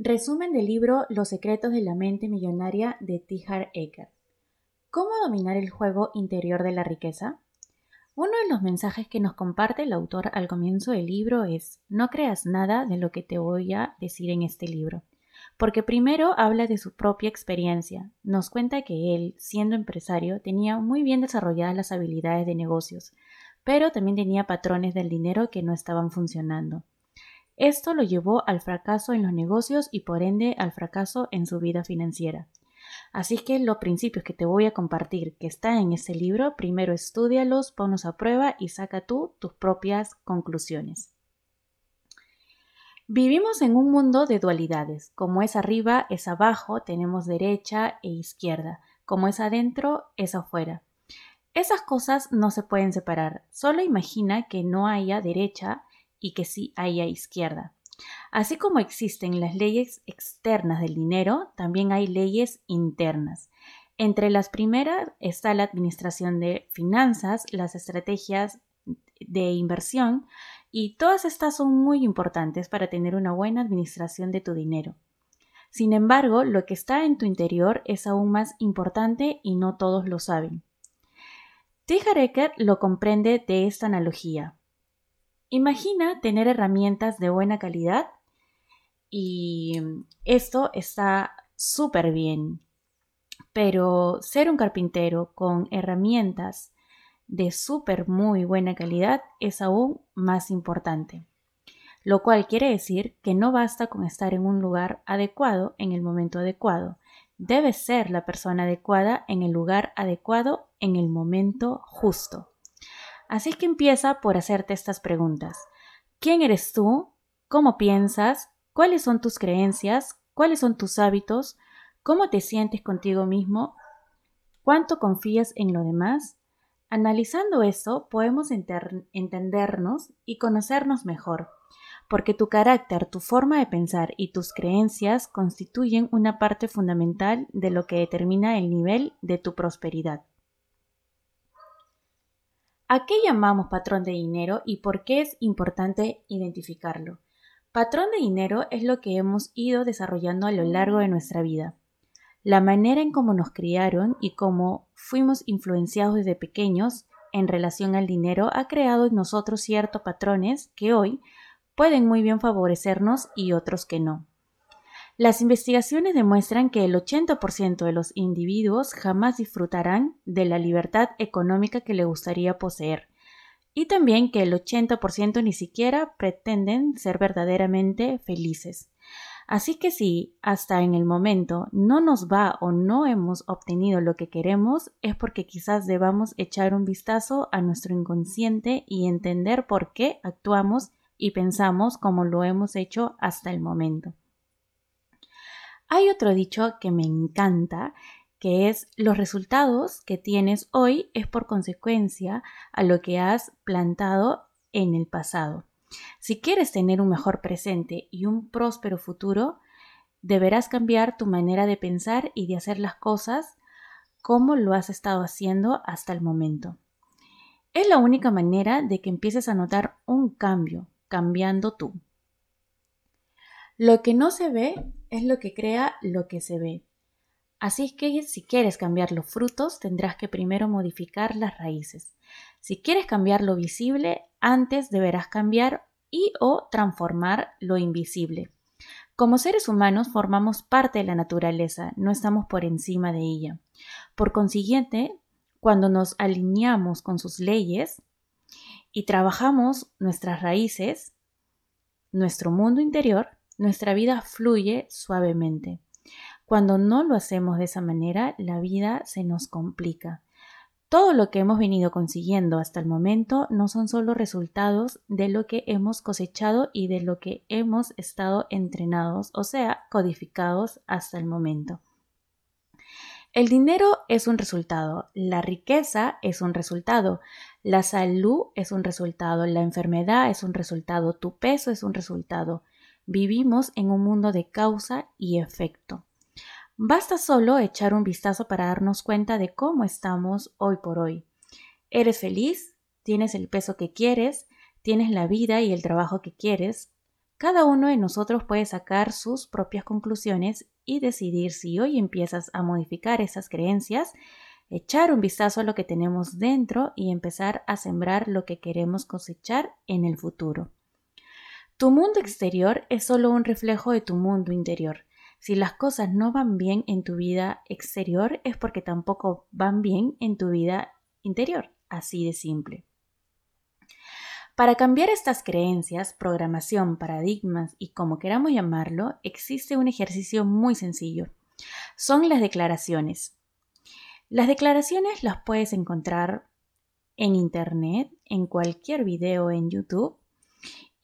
Resumen del libro Los secretos de la mente millonaria de Tihar Eker. ¿Cómo dominar el juego interior de la riqueza? Uno de los mensajes que nos comparte el autor al comienzo del libro es no creas nada de lo que te voy a decir en este libro, porque primero habla de su propia experiencia. Nos cuenta que él, siendo empresario, tenía muy bien desarrolladas las habilidades de negocios, pero también tenía patrones del dinero que no estaban funcionando. Esto lo llevó al fracaso en los negocios y por ende al fracaso en su vida financiera. Así que los principios que te voy a compartir que están en ese libro, primero estudialos, ponlos a prueba y saca tú tus propias conclusiones. Vivimos en un mundo de dualidades. Como es arriba, es abajo, tenemos derecha e izquierda. Como es adentro, es afuera. Esas cosas no se pueden separar. Solo imagina que no haya derecha y que sí haya izquierda. Así como existen las leyes externas del dinero, también hay leyes internas. Entre las primeras está la administración de finanzas, las estrategias de inversión y todas estas son muy importantes para tener una buena administración de tu dinero. Sin embargo, lo que está en tu interior es aún más importante y no todos lo saben. Tijareker lo comprende de esta analogía. Imagina tener herramientas de buena calidad y esto está súper bien. Pero ser un carpintero con herramientas de súper muy buena calidad es aún más importante. Lo cual quiere decir que no basta con estar en un lugar adecuado en el momento adecuado. Debes ser la persona adecuada en el lugar adecuado en el momento justo. Así que empieza por hacerte estas preguntas. ¿Quién eres tú? ¿Cómo piensas? ¿Cuáles son tus creencias? ¿Cuáles son tus hábitos? ¿Cómo te sientes contigo mismo? ¿Cuánto confías en lo demás? Analizando eso, podemos entendernos y conocernos mejor, porque tu carácter, tu forma de pensar y tus creencias constituyen una parte fundamental de lo que determina el nivel de tu prosperidad. ¿A qué llamamos patrón de dinero y por qué es importante identificarlo? Patrón de dinero es lo que hemos ido desarrollando a lo largo de nuestra vida. La manera en cómo nos criaron y cómo fuimos influenciados desde pequeños en relación al dinero ha creado en nosotros ciertos patrones que hoy pueden muy bien favorecernos y otros que no. Las investigaciones demuestran que el 80% de los individuos jamás disfrutarán de la libertad económica que le gustaría poseer, y también que el 80% ni siquiera pretenden ser verdaderamente felices. Así que si hasta en el momento no nos va o no hemos obtenido lo que queremos, es porque quizás debamos echar un vistazo a nuestro inconsciente y entender por qué actuamos y pensamos como lo hemos hecho hasta el momento. Hay otro dicho que me encanta, que es los resultados que tienes hoy es por consecuencia a lo que has plantado en el pasado. Si quieres tener un mejor presente y un próspero futuro, deberás cambiar tu manera de pensar y de hacer las cosas como lo has estado haciendo hasta el momento. Es la única manera de que empieces a notar un cambio, cambiando tú. Lo que no se ve es lo que crea lo que se ve. Así es que si quieres cambiar los frutos, tendrás que primero modificar las raíces. Si quieres cambiar lo visible, antes deberás cambiar y o transformar lo invisible. Como seres humanos formamos parte de la naturaleza, no estamos por encima de ella. Por consiguiente, cuando nos alineamos con sus leyes y trabajamos nuestras raíces, nuestro mundo interior, nuestra vida fluye suavemente. Cuando no lo hacemos de esa manera, la vida se nos complica. Todo lo que hemos venido consiguiendo hasta el momento no son solo resultados de lo que hemos cosechado y de lo que hemos estado entrenados, o sea, codificados hasta el momento. El dinero es un resultado, la riqueza es un resultado, la salud es un resultado, la enfermedad es un resultado, tu peso es un resultado, Vivimos en un mundo de causa y efecto. Basta solo echar un vistazo para darnos cuenta de cómo estamos hoy por hoy. ¿Eres feliz? ¿Tienes el peso que quieres? ¿Tienes la vida y el trabajo que quieres? Cada uno de nosotros puede sacar sus propias conclusiones y decidir si hoy empiezas a modificar esas creencias, echar un vistazo a lo que tenemos dentro y empezar a sembrar lo que queremos cosechar en el futuro. Tu mundo exterior es solo un reflejo de tu mundo interior. Si las cosas no van bien en tu vida exterior es porque tampoco van bien en tu vida interior, así de simple. Para cambiar estas creencias, programación, paradigmas y como queramos llamarlo, existe un ejercicio muy sencillo. Son las declaraciones. Las declaraciones las puedes encontrar en Internet, en cualquier video en YouTube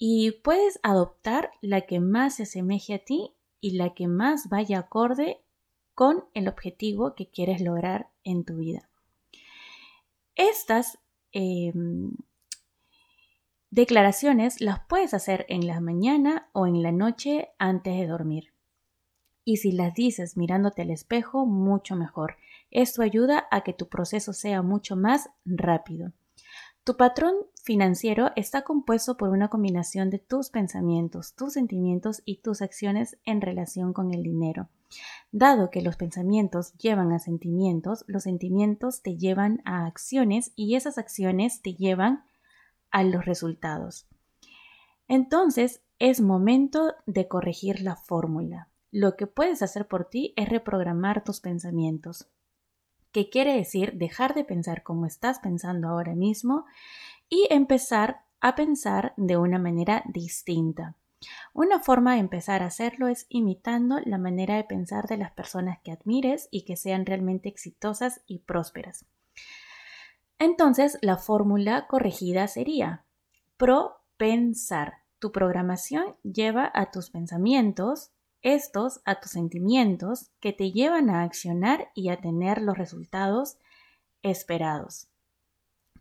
y puedes adoptar la que más se asemeje a ti y la que más vaya acorde con el objetivo que quieres lograr en tu vida. Estas em, Declaraciones las puedes hacer en la mañana o en la noche antes de dormir. Y si las dices mirándote al espejo, mucho mejor. Esto ayuda a que tu proceso sea mucho más rápido. Tu patrón financiero está compuesto por una combinación de tus pensamientos, tus sentimientos y tus acciones en relación con el dinero. Dado que los pensamientos llevan a sentimientos, los sentimientos te llevan a acciones y esas acciones te llevan a los resultados. Entonces, es momento de corregir la fórmula. Lo que puedes hacer por ti es reprogramar tus pensamientos, que quiere decir dejar de pensar como estás pensando ahora mismo y empezar a pensar de una manera distinta. Una forma de empezar a hacerlo es imitando la manera de pensar de las personas que admires y que sean realmente exitosas y prósperas. Entonces, la fórmula corregida sería propensar. Tu programación lleva a tus pensamientos, estos a tus sentimientos que te llevan a accionar y a tener los resultados esperados.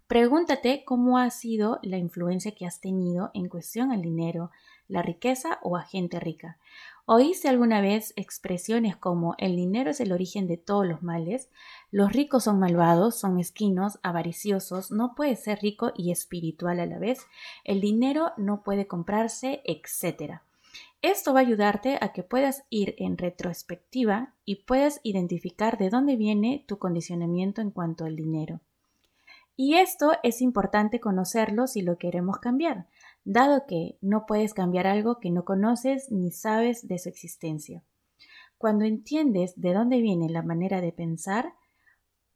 Pregúntate cómo ha sido la influencia que has tenido en cuestión al dinero, la riqueza o a gente rica. ¿Oíste alguna vez expresiones como el dinero es el origen de todos los males? Los ricos son malvados, son mezquinos, avariciosos, no puede ser rico y espiritual a la vez, el dinero no puede comprarse, etc. Esto va a ayudarte a que puedas ir en retrospectiva y puedas identificar de dónde viene tu condicionamiento en cuanto al dinero. Y esto es importante conocerlo si lo queremos cambiar dado que no puedes cambiar algo que no conoces ni sabes de su existencia. Cuando entiendes de dónde viene la manera de pensar,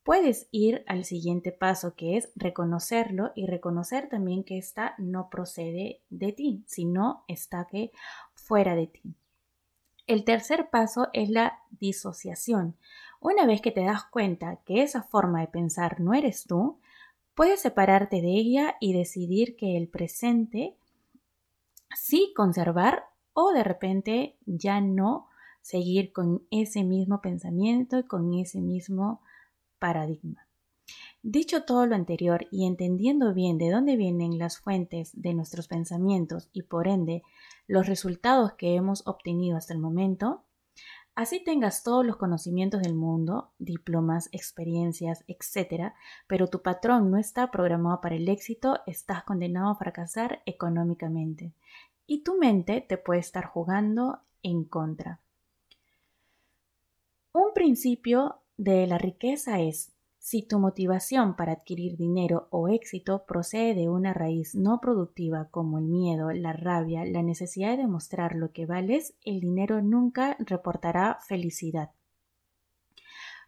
puedes ir al siguiente paso que es reconocerlo y reconocer también que ésta no procede de ti, sino está que fuera de ti. El tercer paso es la disociación. Una vez que te das cuenta que esa forma de pensar no eres tú, Puedes separarte de ella y decidir que el presente sí conservar o de repente ya no seguir con ese mismo pensamiento y con ese mismo paradigma. Dicho todo lo anterior y entendiendo bien de dónde vienen las fuentes de nuestros pensamientos y por ende los resultados que hemos obtenido hasta el momento, Así tengas todos los conocimientos del mundo, diplomas, experiencias, etc., pero tu patrón no está programado para el éxito, estás condenado a fracasar económicamente. Y tu mente te puede estar jugando en contra. Un principio de la riqueza es si tu motivación para adquirir dinero o éxito procede de una raíz no productiva como el miedo, la rabia, la necesidad de demostrar lo que vales, el dinero nunca reportará felicidad.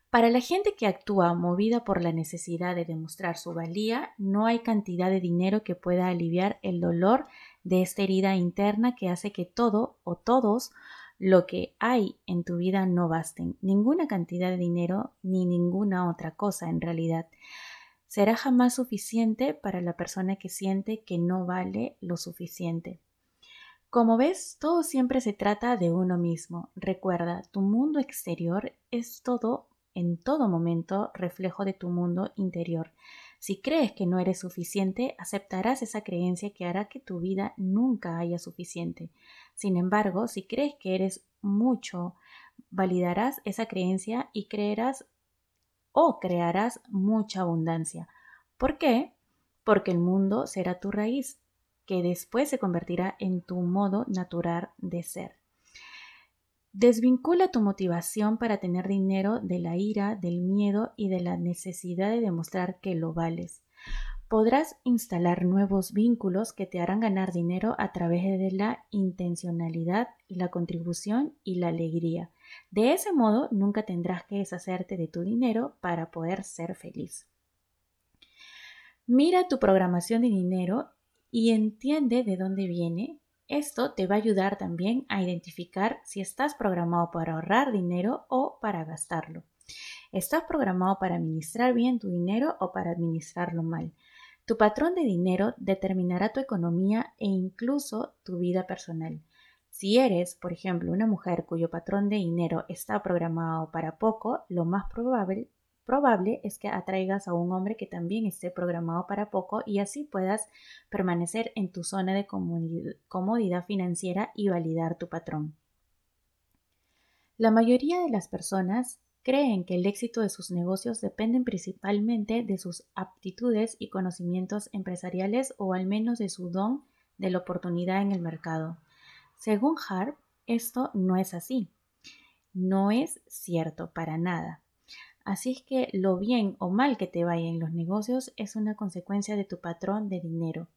Para la gente que actúa movida por la necesidad de demostrar su valía, no hay cantidad de dinero que pueda aliviar el dolor de esta herida interna que hace que todo o todos lo que hay en tu vida no basten, ninguna cantidad de dinero ni ninguna otra cosa en realidad. Será jamás suficiente para la persona que siente que no vale lo suficiente. Como ves, todo siempre se trata de uno mismo. Recuerda, tu mundo exterior es todo, en todo momento, reflejo de tu mundo interior. Si crees que no eres suficiente, aceptarás esa creencia que hará que tu vida nunca haya suficiente. Sin embargo, si crees que eres mucho, validarás esa creencia y creerás o crearás mucha abundancia. ¿Por qué? Porque el mundo será tu raíz. que después se convertirá en tu modo natural de ser. Desvincula tu motivación para tener dinero de la ira, del miedo y de la necesidad de demostrar que lo vales. Podrás instalar nuevos vínculos que te harán ganar dinero a través de la intencionalidad, la contribución y la alegría. De ese modo nunca tendrás que deshacerte de tu dinero para poder ser feliz. Mira tu programación de dinero y entiende de dónde viene. Esto te va a ayudar también a identificar si estás programado para ahorrar dinero o para gastarlo. ¿Estás programado para administrar bien tu dinero o para administrarlo mal? Tu patrón de dinero determinará tu economía e incluso tu vida personal. Si eres, por ejemplo, una mujer cuyo patrón de dinero está programado para poco, lo más probable probable es que atraigas a un hombre que también esté programado para poco y así puedas permanecer en tu zona de comodidad financiera y validar tu patrón. La mayoría de las personas creen que el éxito de sus negocios depende principalmente de sus aptitudes y conocimientos empresariales o al menos de su don de la oportunidad en el mercado. Según Harp, esto no es así. No es cierto para nada. Así es que lo bien o mal que te vaya en los negocios es una consecuencia de tu patrón de dinero.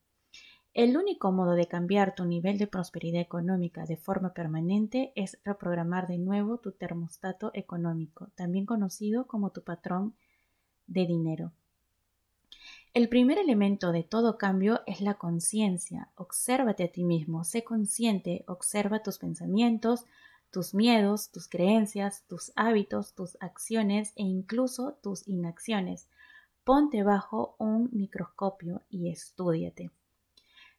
El único modo de cambiar tu nivel de prosperidad económica de forma permanente es reprogramar de nuevo tu termostato económico, también conocido como tu patrón de dinero. El primer elemento de todo cambio es la conciencia. Obsérvate a ti mismo, sé consciente, observa tus pensamientos, tus miedos, tus creencias, tus hábitos, tus acciones e incluso tus inacciones. Ponte bajo un microscopio y estudiate.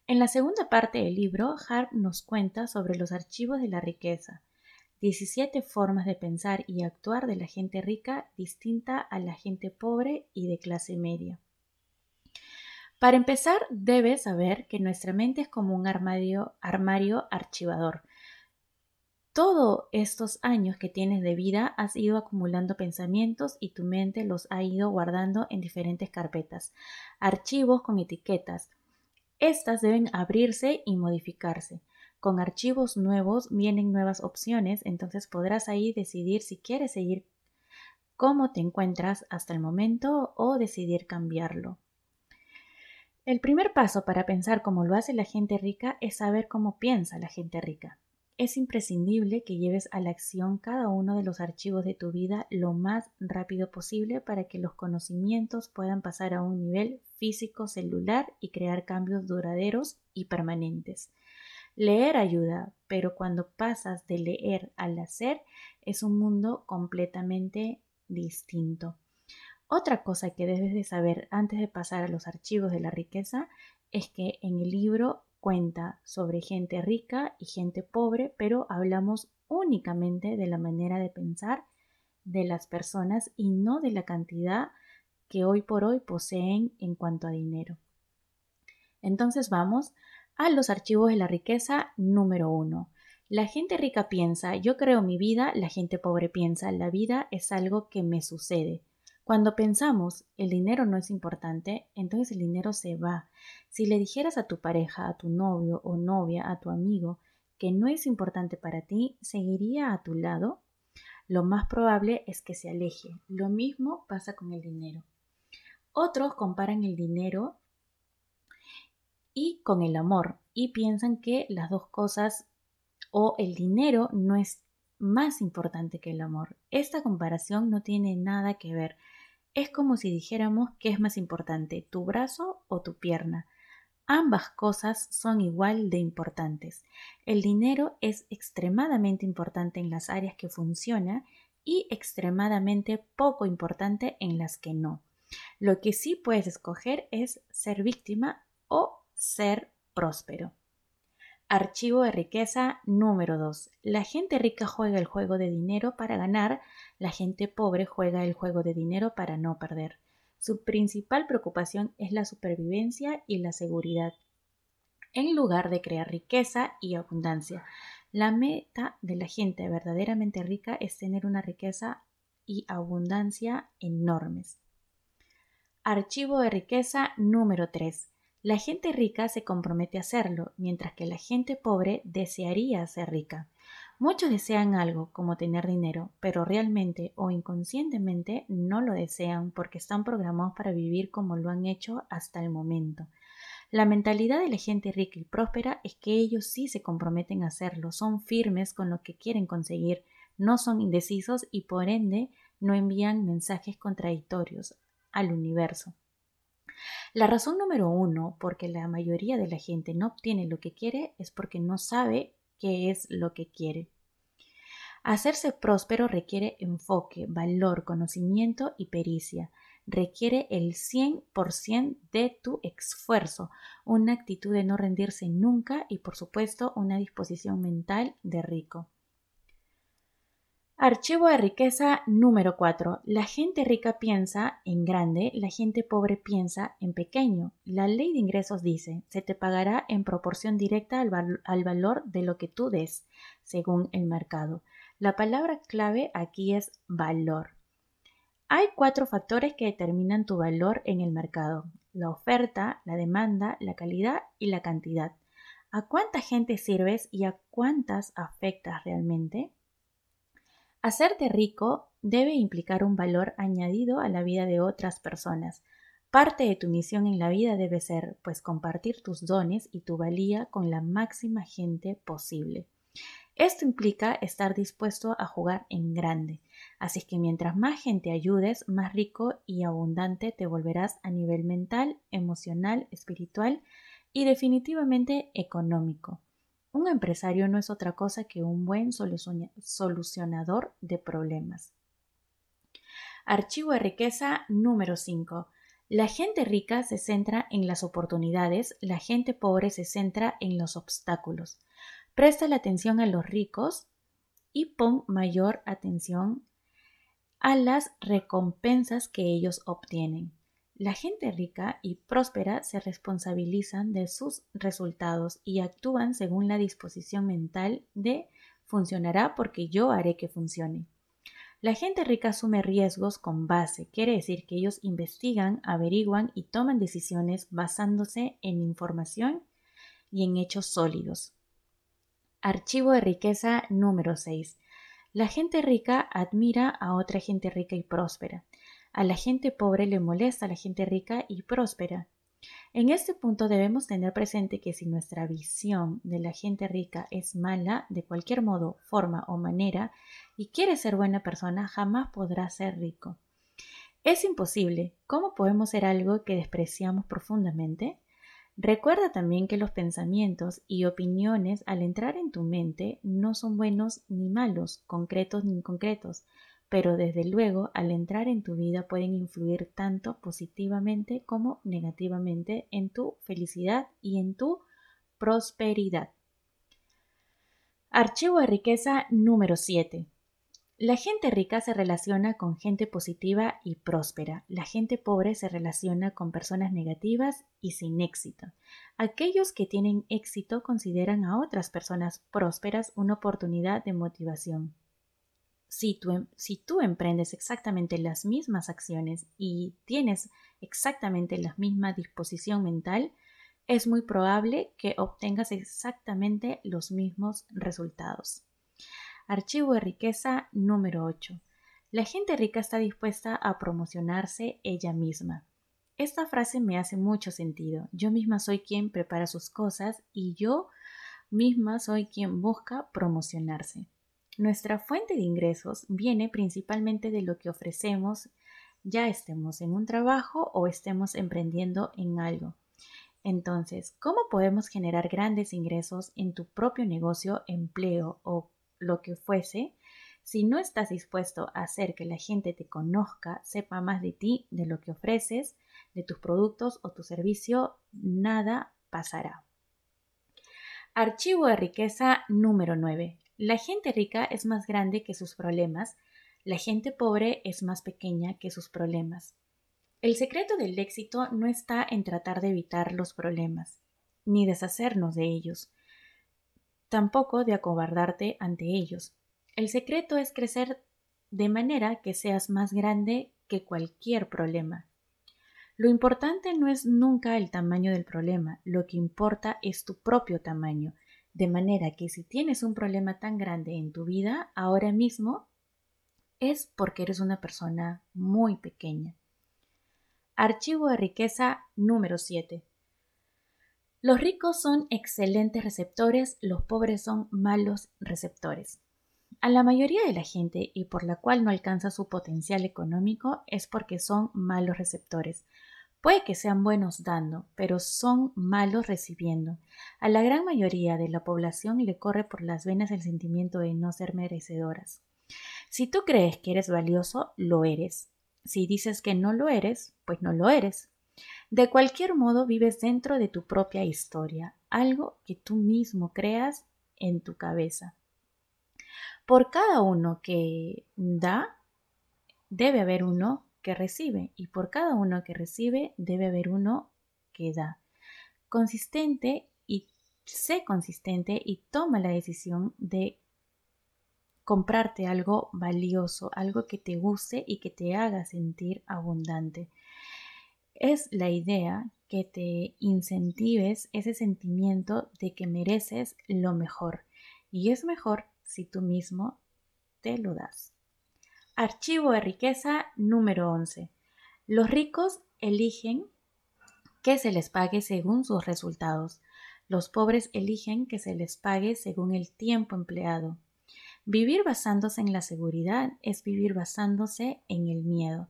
En la segunda parte del libro, Harp nos cuenta sobre los archivos de la riqueza, 17 formas de pensar y actuar de la gente rica distinta a la gente pobre y de clase media. Para empezar, debes saber que nuestra mente es como un armario, armario archivador todos estos años que tienes de vida has ido acumulando pensamientos y tu mente los ha ido guardando en diferentes carpetas, archivos con etiquetas. Estas deben abrirse y modificarse. Con archivos nuevos vienen nuevas opciones, entonces podrás ahí decidir si quieres seguir cómo te encuentras hasta el momento o decidir cambiarlo. El primer paso para pensar como lo hace la gente rica es saber cómo piensa la gente rica. Es imprescindible que lleves a la acción cada uno de los archivos de tu vida lo más rápido posible para que los conocimientos puedan pasar a un nivel físico celular y crear cambios duraderos y permanentes. Leer ayuda, pero cuando pasas de leer al hacer es un mundo completamente distinto. Otra cosa que debes de saber antes de pasar a los archivos de la riqueza es que en el libro cuenta sobre gente rica y gente pobre, pero hablamos únicamente de la manera de pensar de las personas y no de la cantidad que hoy por hoy poseen en cuanto a dinero. Entonces vamos a los archivos de la riqueza número uno. La gente rica piensa, yo creo mi vida, la gente pobre piensa, la vida es algo que me sucede. Cuando pensamos el dinero no es importante, entonces el dinero se va. Si le dijeras a tu pareja, a tu novio o novia, a tu amigo, que no es importante para ti, ¿seguiría a tu lado? Lo más probable es que se aleje. Lo mismo pasa con el dinero. Otros comparan el dinero y con el amor y piensan que las dos cosas o el dinero no es más importante que el amor. Esta comparación no tiene nada que ver. Es como si dijéramos qué es más importante, tu brazo o tu pierna. Ambas cosas son igual de importantes. El dinero es extremadamente importante en las áreas que funciona y extremadamente poco importante en las que no. Lo que sí puedes escoger es ser víctima o ser próspero. Archivo de riqueza número 2. La gente rica juega el juego de dinero para ganar, la gente pobre juega el juego de dinero para no perder. Su principal preocupación es la supervivencia y la seguridad, en lugar de crear riqueza y abundancia. La meta de la gente verdaderamente rica es tener una riqueza y abundancia enormes. Archivo de riqueza número 3. La gente rica se compromete a hacerlo, mientras que la gente pobre desearía ser rica. Muchos desean algo, como tener dinero, pero realmente o inconscientemente no lo desean porque están programados para vivir como lo han hecho hasta el momento. La mentalidad de la gente rica y próspera es que ellos sí se comprometen a hacerlo, son firmes con lo que quieren conseguir, no son indecisos y por ende no envían mensajes contradictorios al universo. La razón número uno por que la mayoría de la gente no obtiene lo que quiere es porque no sabe qué es lo que quiere. Hacerse próspero requiere enfoque, valor, conocimiento y pericia. Requiere el 100% de tu esfuerzo, una actitud de no rendirse nunca y por supuesto una disposición mental de rico. Archivo de riqueza número 4. La gente rica piensa en grande, la gente pobre piensa en pequeño. La ley de ingresos dice, se te pagará en proporción directa al, al, valor de lo que tú des, según el mercado. La palabra clave aquí es valor. Hay cuatro factores que determinan tu valor en el mercado. La oferta, la demanda, la calidad y la cantidad. ¿A cuánta gente sirves y a cuántas afectas realmente? Hacerte rico debe implicar un valor añadido a la vida de otras personas. Parte de tu misión en la vida debe ser, pues, compartir tus dones y tu valía con la máxima gente posible. Esto implica estar dispuesto a jugar en grande. Así que mientras más gente ayudes, más rico y abundante te volverás a nivel mental, emocional, espiritual y definitivamente económico. Un empresario no es otra cosa que un buen solucionador de problemas. Archivo de riqueza número 5. La gente rica se centra en las oportunidades, la gente pobre se centra en los obstáculos. Presta la atención a los ricos y pon mayor atención a las recompensas que ellos obtienen. La gente rica y próspera se responsabilizan de sus resultados y actúan según la disposición mental de funcionará porque yo haré que funcione. La gente rica asume riesgos con base, quiere decir que ellos investigan, averiguan y toman decisiones basándose en información y en hechos sólidos. Archivo de riqueza número 6. La gente rica admira a otra gente rica y próspera. A la gente pobre le molesta a la gente rica y próspera. En este punto debemos tener presente que si nuestra visión de la gente rica es mala de cualquier modo, forma o manera y quiere ser buena persona, jamás podrá ser rico. Es imposible. ¿Cómo podemos ser algo que despreciamos profundamente? Recuerda también que los pensamientos y opiniones al entrar en tu mente no son buenos ni malos, concretos ni inconcretos, pero desde luego al entrar en tu vida pueden influir tanto positivamente como negativamente en tu felicidad y en tu prosperidad. Archivo de riqueza número 7. La gente rica se relaciona con gente positiva y próspera. La gente pobre se relaciona con personas negativas y sin éxito. Aquellos que tienen éxito consideran a otras personas prósperas una oportunidad de motivación. Em, si tú, emprendes exactamente las mismas acciones y tienes exactamente la misma disposición mental, es muy probable que obtengas exactamente los mismos resultados. Archivo de riqueza número 8. La gente rica está dispuesta a promocionarse ella misma. Esta frase me hace mucho sentido. Yo misma soy quien prepara sus cosas y yo misma soy quien busca promocionarse. Nuestra fuente de ingresos viene principalmente de lo que ofrecemos, ya estemos en un trabajo o estemos emprendiendo en algo. Entonces, ¿cómo podemos generar grandes ingresos en tu propio negocio, empleo o lo que fuese si no estás dispuesto a hacer que la gente te conozca, sepa más de ti, de lo que ofreces, de tus productos o tu servicio, nada pasará. Archivo de riqueza número 9. La gente rica es más grande que sus problemas, la gente pobre es más pequeña que sus problemas. El secreto del éxito no está en tratar de evitar los problemas, ni deshacernos de ellos, tampoco de acobardarte ante ellos. El secreto es crecer de manera que seas más grande que cualquier problema. Lo importante no es nunca el tamaño del problema, lo que importa es tu propio tamaño. De manera que si tienes un problema tan grande en tu vida ahora mismo, es porque eres una persona muy pequeña. Archivo de riqueza número 7. Los ricos son excelentes receptores, los pobres son malos receptores. A la mayoría de la gente y por la cual no alcanza su potencial económico es porque son malos receptores. Puede que sean buenos dando, pero son malos recibiendo. A la gran mayoría de la población le corre por las venas el sentimiento de no ser merecedoras. Si tú crees que eres valioso, lo eres. Si dices que no lo eres, pues no lo eres. De cualquier modo, vives dentro de tu propia historia, algo que tú mismo creas en tu cabeza. Por cada uno que da, debe haber uno que recibe, y por cada uno que recibe, debe haber uno que da. Consistente y sé consistente y toma la decisión de comprarte algo valioso, algo que te guste y que te haga sentir abundante es la idea que te incentives ese sentimiento de que mereces lo mejor y es mejor si tú mismo te lo das. Archivo de riqueza número 11. Los ricos eligen que se les pague según sus resultados. Los pobres eligen que se les pague según el tiempo empleado. Vivir basándose en la seguridad es vivir basándose en el miedo.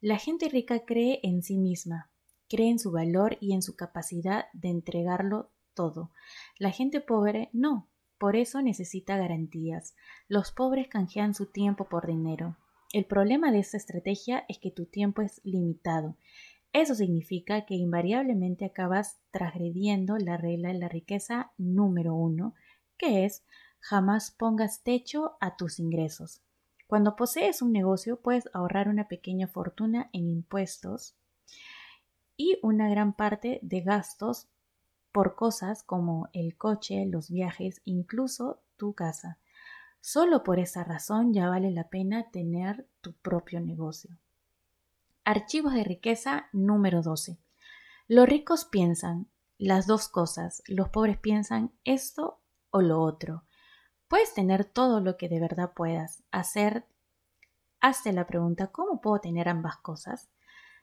La gente rica cree en sí misma, cree en su valor y en su capacidad de entregarlo todo. La gente pobre no, por eso necesita garantías. Los pobres canjean su tiempo por dinero. El problema de esta estrategia es que tu tiempo es limitado. Eso significa que invariablemente acabas transgrediendo la regla de la riqueza número uno, que es jamás pongas techo a tus ingresos. Cuando posees un negocio puedes ahorrar una pequeña fortuna en impuestos y una gran parte de gastos por cosas como el coche, los viajes, incluso tu casa. Solo por esa razón ya vale la pena tener tu propio negocio. Archivos de riqueza número 12. Los ricos piensan las dos cosas, los pobres piensan esto o lo otro. Puedes tener todo lo que de verdad puedas hacer. Hazte la pregunta, ¿cómo puedo tener ambas cosas?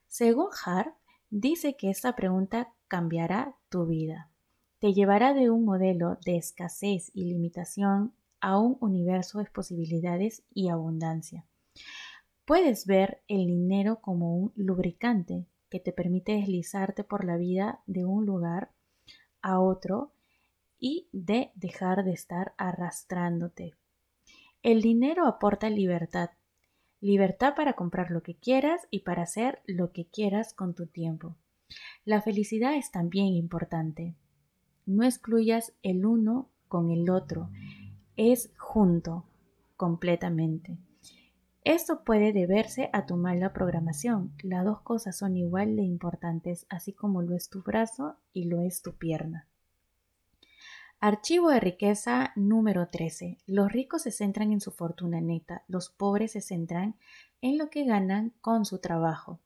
Según Hart, dice que esta pregunta cambiará tu vida. Te llevará de un modelo de escasez y limitación a un universo de posibilidades y abundancia. Puedes ver el dinero como un lubricante que te permite deslizarte por la vida de un lugar a otro y de dejar de estar arrastrándote. El dinero aporta libertad, libertad para comprar lo que quieras y para hacer lo que quieras con tu tiempo. La felicidad es también importante. No excluyas el uno con el otro, es junto, completamente. Esto puede deberse a tu mala programación. Las dos cosas son igual de importantes, así como lo es tu brazo y lo es tu pierna. Archivo de riqueza número 13. Los ricos se centran en su fortuna neta, los pobres se centran en lo que ganan con su trabajo.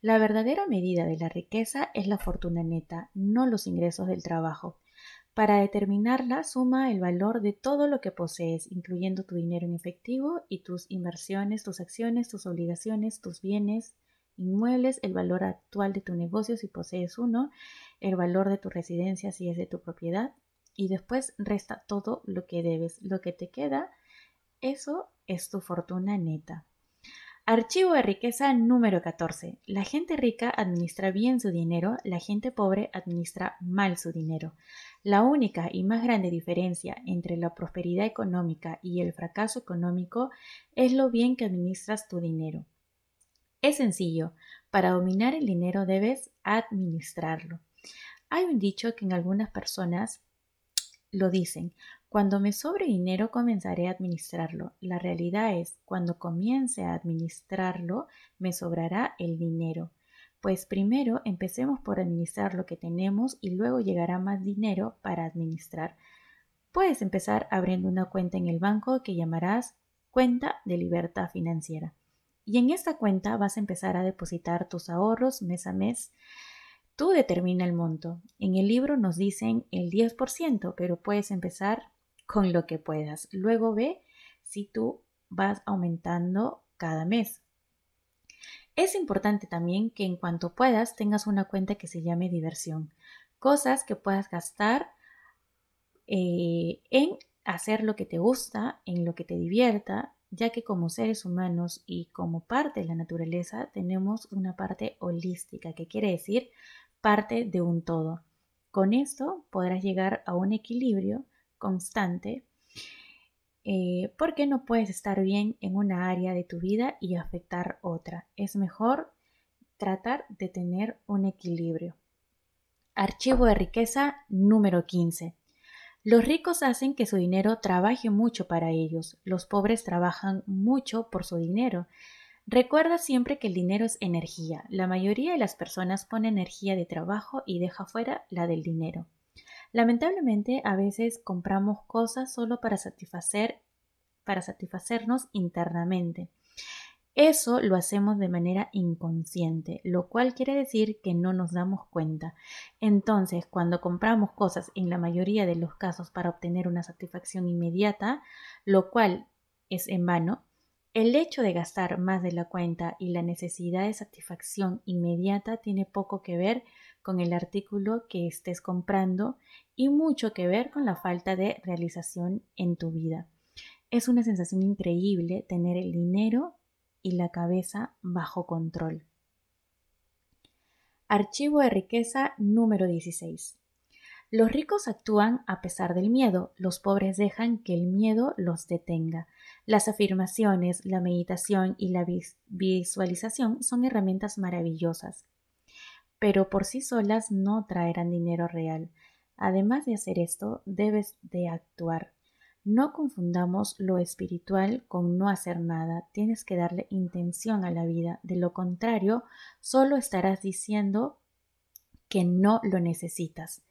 La verdadera medida de la riqueza es la fortuna neta, no los ingresos del trabajo. Para determinarla, suma el valor de todo lo que posees, incluyendo tu dinero en efectivo y tus inversiones, tus acciones, tus obligaciones, tus bienes inmuebles, el valor actual de tu negocio si posees uno, el valor de tu residencia si es de tu propiedad, y después resta todo lo que debes. Lo que te queda, eso es tu fortuna neta. Archivo de riqueza número 14. La gente rica administra bien su dinero, la gente pobre administra mal su dinero. La única y más grande diferencia entre la prosperidad económica y el fracaso económico es lo bien que administras tu dinero. Es sencillo, para dominar el dinero debes administrarlo. Hay un dicho que en algunas personas lo dicen, cuando me sobre dinero comenzaré a administrarlo. La realidad es, cuando comience a administrarlo, me sobrará el dinero. Pues primero empecemos por administrar lo que tenemos y luego llegará más dinero para administrar. Puedes empezar abriendo una cuenta en el banco que llamarás cuenta de libertad financiera. Y en esta cuenta vas a empezar a depositar tus ahorros mes a mes. Tú determina el monto. En el libro nos dicen el 10%, pero puedes empezar con lo que puedas. Luego ve si tú vas aumentando cada mes. Es importante también que en cuanto puedas tengas una cuenta que se llame diversión. Cosas que puedas gastar eh, en hacer lo que te gusta, en lo que te divierta, ya que como seres humanos y como parte de la naturaleza tenemos una parte holística, que quiere decir parte de un todo. Con esto podrás llegar a un equilibrio constante eh, porque no puedes estar bien en una área de tu vida y afectar otra. Es mejor tratar de tener un equilibrio. Archivo de riqueza número 15. Los ricos hacen que su dinero trabaje mucho para ellos, los pobres trabajan mucho por su dinero. Recuerda siempre que el dinero es energía. La mayoría de las personas pone energía de trabajo y deja fuera la del dinero. Lamentablemente, a veces compramos cosas solo para satisfacer para satisfacernos internamente. Eso lo hacemos de manera inconsciente, lo cual quiere decir que no nos damos cuenta. Entonces, cuando compramos cosas en la mayoría de los casos para obtener una satisfacción inmediata, lo cual es en vano, el hecho de gastar más de la cuenta y la necesidad de satisfacción inmediata tiene poco que ver con el artículo que estés comprando y mucho que ver con la falta de realización en tu vida. Es una sensación increíble tener el dinero y la cabeza bajo control. Archivo de riqueza número 16. Los ricos actúan a pesar del miedo, los pobres dejan que el miedo los detenga. Las afirmaciones, la meditación y la visualización son herramientas maravillosas, pero por sí solas no traerán dinero real. Además de hacer esto, debes de actuar. No confundamos lo espiritual con no hacer nada. Tienes que darle intención a la vida. De lo contrario, solo estarás diciendo que no lo necesitas.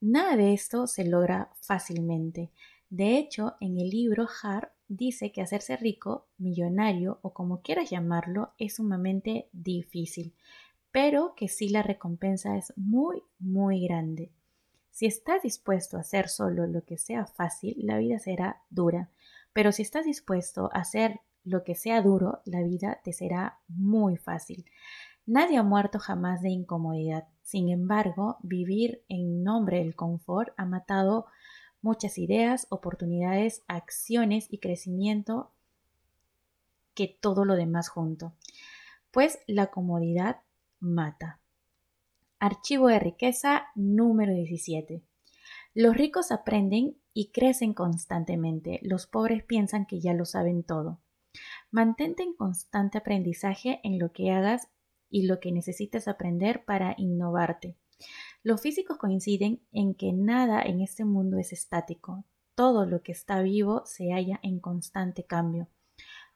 Nada de esto se logra fácilmente. De hecho, en el libro Har dice que hacerse rico, millonario o como quieras llamarlo es sumamente difícil, pero que sí la recompensa es muy, muy grande. Si estás dispuesto a hacer solo lo que sea fácil, la vida será dura. Pero si estás dispuesto a hacer lo que sea duro, la vida te será muy fácil. Nadie ha muerto jamás de incomodidad. Sin embargo, vivir en nombre del confort ha matado muchas ideas, oportunidades, acciones y crecimiento que todo lo demás junto. Pues la comodidad mata. Archivo de riqueza número 17. Los ricos aprenden y crecen constantemente. Los pobres piensan que ya lo saben todo. Mantente en constante aprendizaje en lo que hagas y lo que necesitas aprender para innovarte. Los físicos coinciden en que nada en este mundo es estático. Todo lo que está vivo se halla en constante cambio.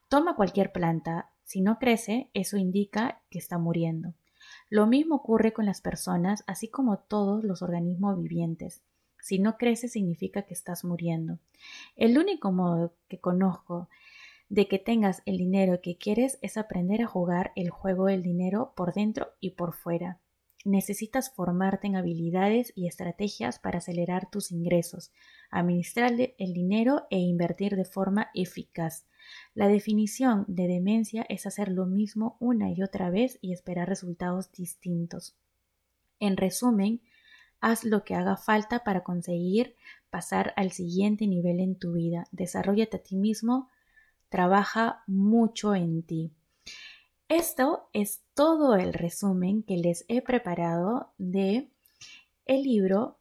Toma cualquier planta. Si no crece, eso indica que está muriendo. Lo mismo ocurre con las personas, así como todos los organismos vivientes. Si no creces significa que estás muriendo. El único modo que conozco de que tengas el dinero que quieres es aprender a jugar el juego del dinero por dentro y por fuera. Necesitas formarte en habilidades y estrategias para acelerar tus ingresos, administrar el dinero e invertir de forma eficaz. La definición de demencia es hacer lo mismo una y otra vez y esperar resultados distintos. En resumen, haz lo que haga falta para conseguir pasar al siguiente nivel en tu vida. Desarrollate a ti mismo, trabaja mucho en ti. Esto es todo el resumen que les he preparado de el libro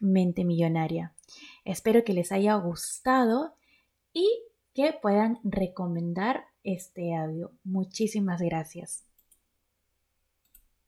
Mente Millonaria. Espero que les haya gustado y que puedan recomendar este audio. Muchísimas gracias.